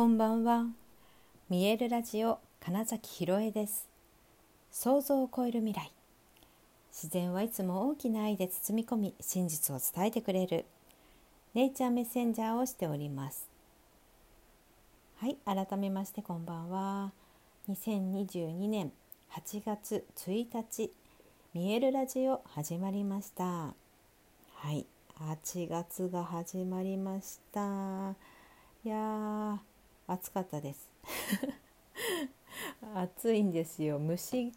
こんばんは。見えるラジオ金崎ひろえです。想像を超える未来。自然はいつも大きな愛で包み込み真実を伝えてくれる。ネイチャーメッセンジャーをしております。はい改めましてこんばんは。2022年8月1日見えるラジオ始まりました。はい8月が始まりました。いや暑かったです。暑いんですよ。蒸し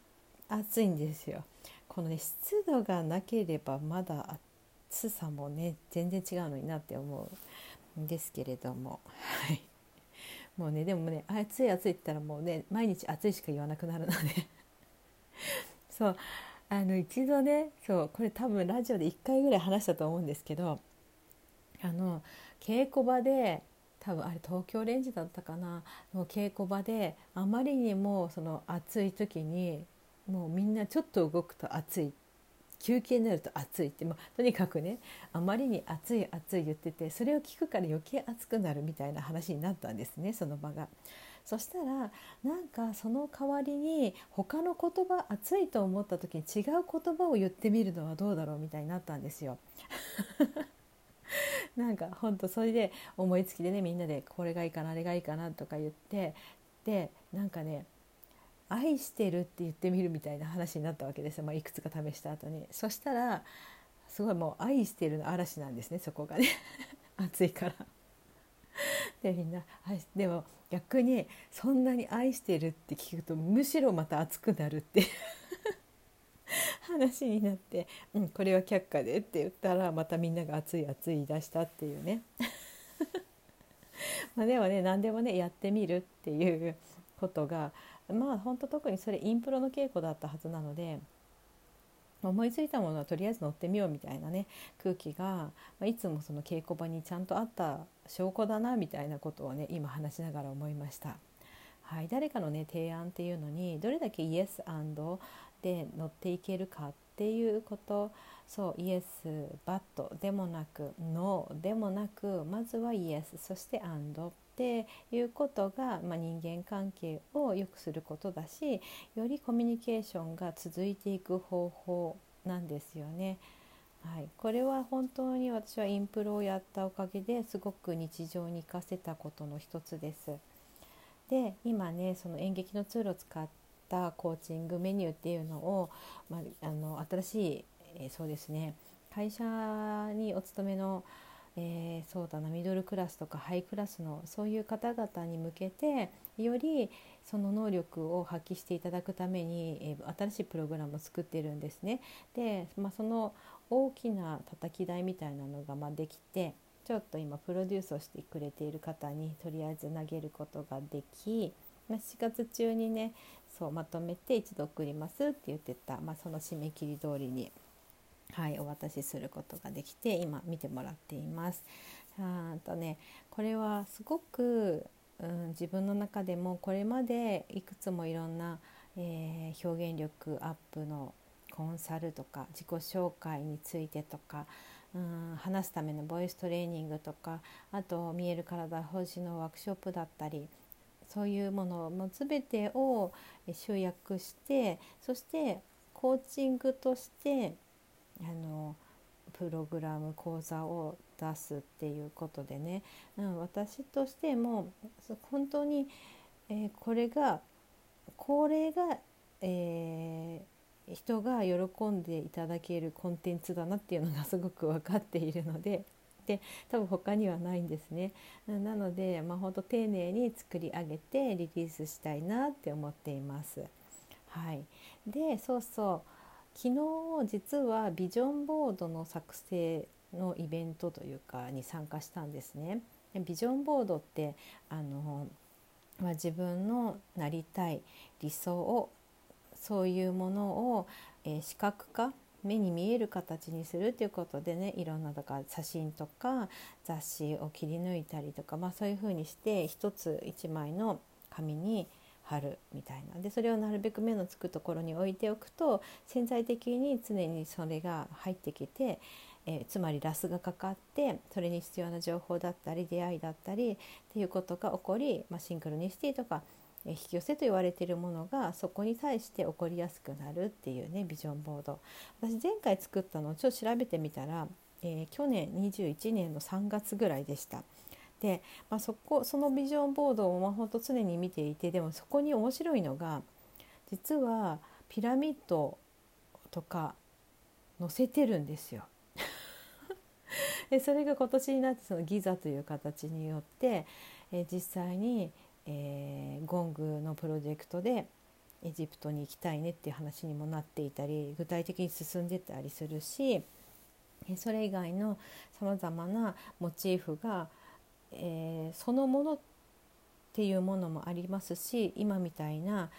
暑いんですよ。このね湿度がなければまだ暑さもね全然違うのになって思うんですけれども。はい。もうねでもね暑い暑いって言ったらもうね毎日暑いしか言わなくなるので。そう。あの一度ねそうこれ多分ラジオで1回ぐらい話したと思うんですけどあの稽古場で多分あれ東京レンジだったかなの稽古場であまりにもその暑い時にもうみんなちょっと動くと暑い休憩になると暑いって、まあ、とにかくねあまりに暑い暑い言っててそれを聞くから余計暑くなるみたいな話になったんですねその場が。そしたらなんかその代わりに他の言葉暑いと思った時に違う言葉を言ってみるのはどうだろうみたいになったんですよ。なんかほんとそれで思いつきでねみんなでこれがいいかなあれがいいかなとか言ってでなんかね「愛してる」って言ってみるみたいな話になったわけですよ、まあ、いくつか試した後に。そしたらすごいもう「愛してる」の嵐なんですねそこがね。暑いから。でみんなでも逆にそんなに愛してるって聞くとむしろまた熱くなるって話になって「うんこれは却下で」って言ったらまたみんなが熱い熱い言い出したっていうね まあでもね何でもねやってみるっていうことがまあ本当特にそれインプロの稽古だったはずなので思いついたものはとりあえず乗ってみようみたいなね空気が、まあ、いつもその稽古場にちゃんとあった証拠だなみたいなことをね今話しながら思いました。はい、誰かのね提案っていうのにどれだけイエスで乗っていけるかっていうことそうイエスバットでもなくノーでもなくまずはイエスそしてアンドっていうことが、まあ、人間関係を良くすることだしよりコミュニケーションが続いていく方法なんですよね。はい、これは本当に私はインプロをやったおかげですごく日常に生かせたことの一つです。で今ねその演劇のツールを使ったコーチングメニューっていうのを、まあ、あの新しい、えー、そうですね会社にお勤めの、えー、そうだなミドルクラスとかハイクラスのそういう方々に向けてよりその能力を発揮していただくために、えー、新しいプログラムを作ってるんですね。で、まあ、その大きな叩き台みたいなのがまできてちょっと今プロデュースをしてくれている方にとりあえず投げることができま4月中にねそうまとめて一度送りますって言ってた、まあ、その締め切り通りに、はい、お渡しすることができて今見てもらっています。あとねこれはすごく、うん、自分の中でもこれまでいくつもいろんな、えー、表現力アップのコンサルとか自己紹介についてとかうん話すためのボイストレーニングとかあと見える体保持のワークショップだったりそういうものも全てを集約してそしてコーチングとしてあのプログラム講座を出すっていうことでね、うん、私としても本当に、えー、これがこれが、えー、人が喜んでいただけるコンテンツだなっていうのがすごく分かっているのでで多分他にはないんですね。なので、まあ、本当丁寧に作り上げてリリースしたいなって思っています。はい、でそうそう昨日実はビジョンボードの作成のイベントというかに参加したんですね。ビジョンボードってあの、まあ、自分のなりたい理想をそういうものを、えー、視覚化目に見える形にするということでねいろんなだから写真とか雑誌を切り抜いたりとか、まあ、そういうふうにして一つ一枚の紙に貼るみたいな。でそれをなるべく目のつくところに置いておくと潜在的に常にそれが入ってきて、えー、つまりラスがかかってそれに必要な情報だったり出会いだったりっていうことが起こり、まあ、シンクロニシティとか引き寄せと言われているものがそこに対して起こりやすくなるっていうねビジョンボード私前回作ったのをちょっと調べてみたら、えー、去年21年の3月ぐらいでした。で、まあ、そこそのビジョンボードをまあ本当常に見ていてでもそこに面白いのが実はピラミッドとか載せてるんですよ。でそれが今年になってそのギザという形によって、えー、実際にえー、ゴングのプロジェクトでエジプトに行きたいねっていう話にもなっていたり具体的に進んでたりするしそれ以外のさまざまなモチーフが、えー、そのものっていうものもありますし今みたいな、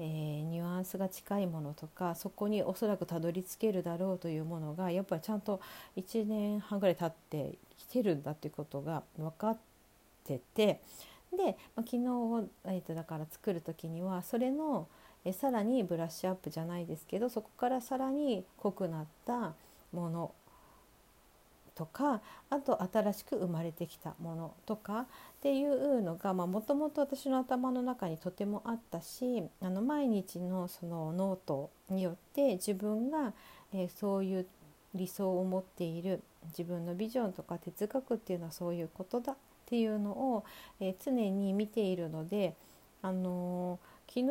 えー、ニュアンスが近いものとかそこにおそらくたどり着けるだろうというものがやっぱりちゃんと1年半ぐらい経ってきてるんだっていうことが分かってて。で、まあ、昨日、えー、とだから作る時にはそれのえさらにブラッシュアップじゃないですけどそこからさらに濃くなったものとかあと新しく生まれてきたものとかっていうのがもともと私の頭の中にとてもあったしあの毎日のそのノートによって自分が、えー、そういう理想を持っている自分のビジョンとか哲学っていうのはそういうことだっていうのを、え、常に見ているので、あの、昨日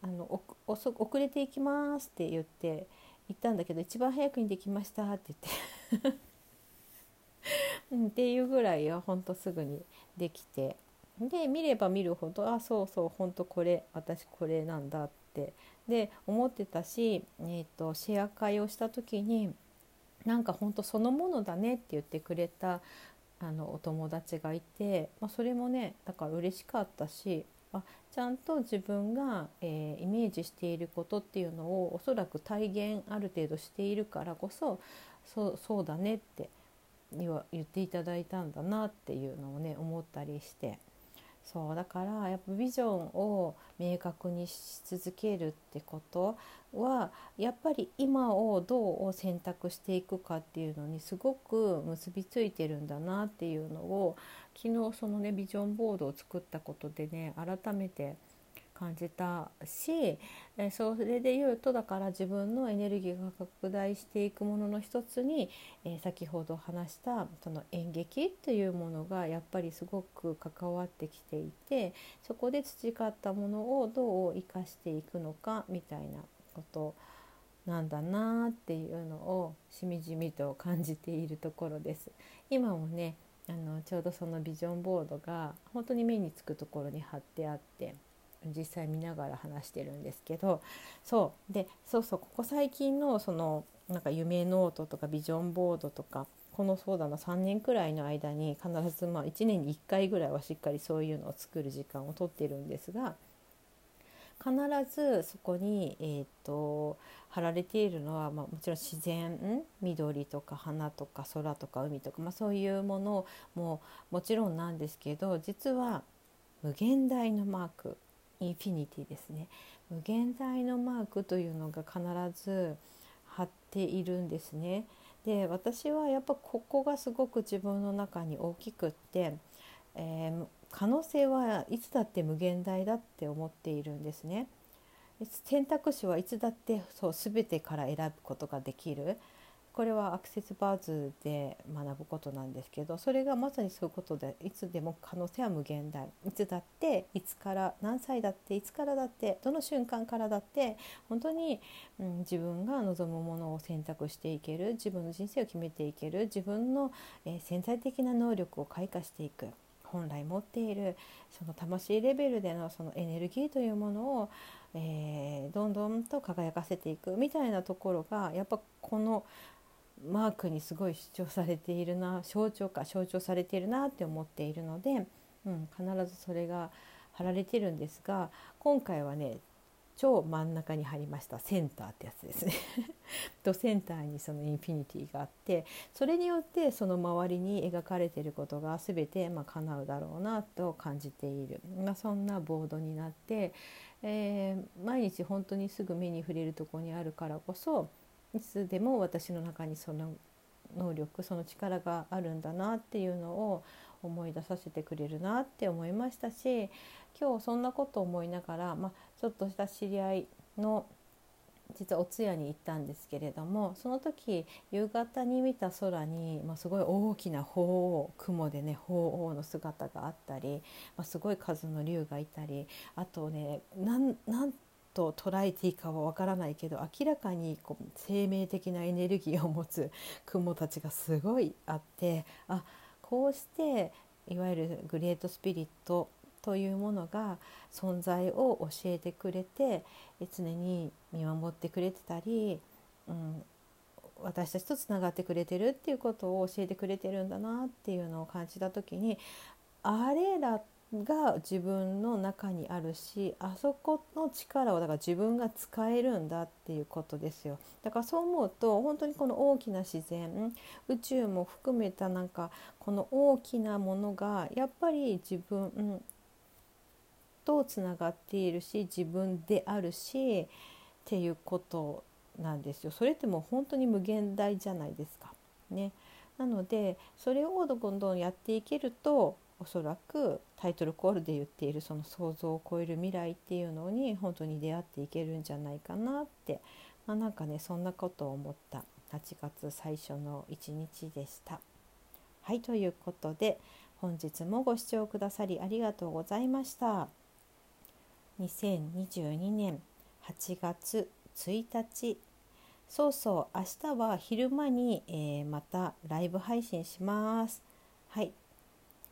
あの遅れていきますって言って言ったんだけど一番早くにできましたって言って。ん、っていうぐらいはほんとすぐにできて。で見れば見るほどあそうそうほんとこれ私これなんだって。で思ってたし、えーと、シェア会をした時になんかほんとそのものだねって言ってくれたあのお友達がいて、まあ、それもねだから嬉しかったしあちゃんと自分が、えー、イメージしていることっていうのをおそらく体現ある程度しているからこそそうそうだねって言っていただいたんだなっていうのをね思ったりして。そうだからやっぱビジョンを明確にし続けるってことはやっぱり今をどう選択していくかっていうのにすごく結びついてるんだなっていうのを昨日そのねビジョンボードを作ったことでね改めて感じたし、えそれで言うとだから自分のエネルギーが拡大していくものの一つに、え先ほど話したその演劇というものがやっぱりすごく関わってきていてそこで培ったものをどう生かしていくのかみたいなことなんだなっていうのをしみじみと感じているところです。今もねあのちょうどそのビジョンボードが本当に目につくところに貼ってあって実際見ながら話してるんですけどそう。でそうそうここ最近のそのなんか夢ノートとかビジョンボードとかこのそうだな3年くらいの間に必ずまあ1年に1回ぐらいはしっかりそういうのを作る時間をとってるんですが必ずそこに、えーと、貼られているのは、まあ、もちろん自然緑とか花とか空とか海とか、まあ、そういうものももちろんなんですけど実は無限大のマーク。インフィニティですね無限大のマークというのが必ず貼っているんですね。で私はやっぱここがすごく自分の中に大きくって、えー、可能性はいつだって無限大だって思っているんですね。選択肢はいつだってそう全てから選ぶことができるこれはアクセスバーズで学ぶことなんですけどそれがまさにそういうことでいつでも可能性は無限大いつだっていつから何歳だっていつからだってどの瞬間からだって本当に、うん、自分が望むものを選択していける自分の人生を決めていける自分の、えー、潜在的な能力を開花していく。本来持っているその魂レベルでのそのエネルギーというものを、えー、どんどんと輝かせていくみたいなところがやっぱこのマークにすごい主張されているな象徴か象徴されているなって思っているので、うん、必ずそれが貼られてるんですが今回はね超真ん中に貼りました。センターってやつですね。とセンターにそのインフィニティがあってそれによってその周りに描かれてることが全てまあ叶うだろうなと感じている、まあ、そんなボードになって、えー、毎日本当にすぐ目に触れるとこにあるからこそいつでも私の中にその能力その力があるんだなっていうのを思い出させてくれるなって思いましたし今日そんなこと思いながら、まあ、ちょっとした知り合いの実はお通夜に行ったんですけれどもその時夕方に見た空に、まあ、すごい大きな鳳凰雲でね鳳凰の姿があったり、まあ、すごい数の竜がいたりあとねなんなんと捉えていいかはわからないけど明らかにこう生命的なエネルギーを持つ 雲たちがすごいあってあこうしていわゆるグレートスピリットというものが存在を教えてくれて常に見守ってくれてたり、うん、私たちとつながってくれてるっていうことを教えてくれてるんだなっていうのを感じた時にあれらが自分の中にあるしあそこの力をだから自分が使えるんだっていうことですよ。だからそう思うと本当にこの大きな自然宇宙も含めたなんかこの大きなものがやっぱり自分とつながっているし自分であるしっていうことなんですよ。それってもう本当に無限大じゃないですか。ね。なのでそれをどんどんやっていけるとおそらくタイトルコールで言っているその想像を超える未来っていうのに本当に出会っていけるんじゃないかなって、まあ、なんかねそんなことを思った8月最初の一日でした。はいということで本日もご視聴くださりありがとうございました。2022年8月1日そうそう明日は昼間に、えー、またライブ配信しますはい